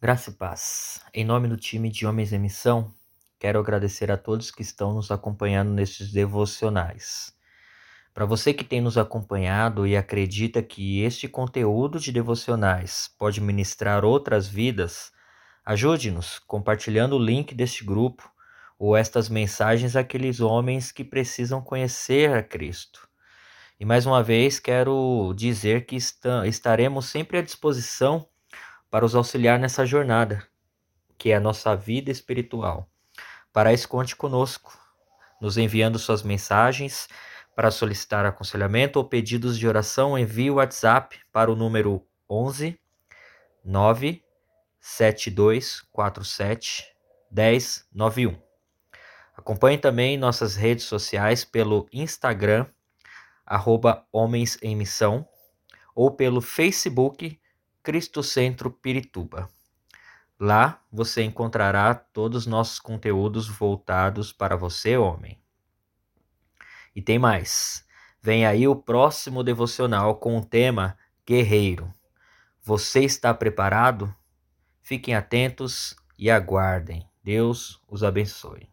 Graça e paz. Em nome do time de Homens em Missão, quero agradecer a todos que estão nos acompanhando nestes devocionais. Para você que tem nos acompanhado e acredita que este conteúdo de devocionais pode ministrar outras vidas, ajude-nos compartilhando o link deste grupo ou estas mensagens àqueles homens que precisam conhecer a Cristo. E mais uma vez quero dizer que estaremos sempre à disposição para os auxiliar nessa jornada, que é a nossa vida espiritual. Para isso, conte conosco, nos enviando suas mensagens para solicitar aconselhamento ou pedidos de oração, envie o WhatsApp para o número 11 9 7247 1091. Acompanhe também nossas redes sociais pelo Instagram, arroba Homens em Missão, ou pelo Facebook Cristo Centro Pirituba. Lá você encontrará todos os nossos conteúdos voltados para você, homem. E tem mais. Vem aí o próximo devocional com o tema Guerreiro. Você está preparado? Fiquem atentos e aguardem. Deus os abençoe.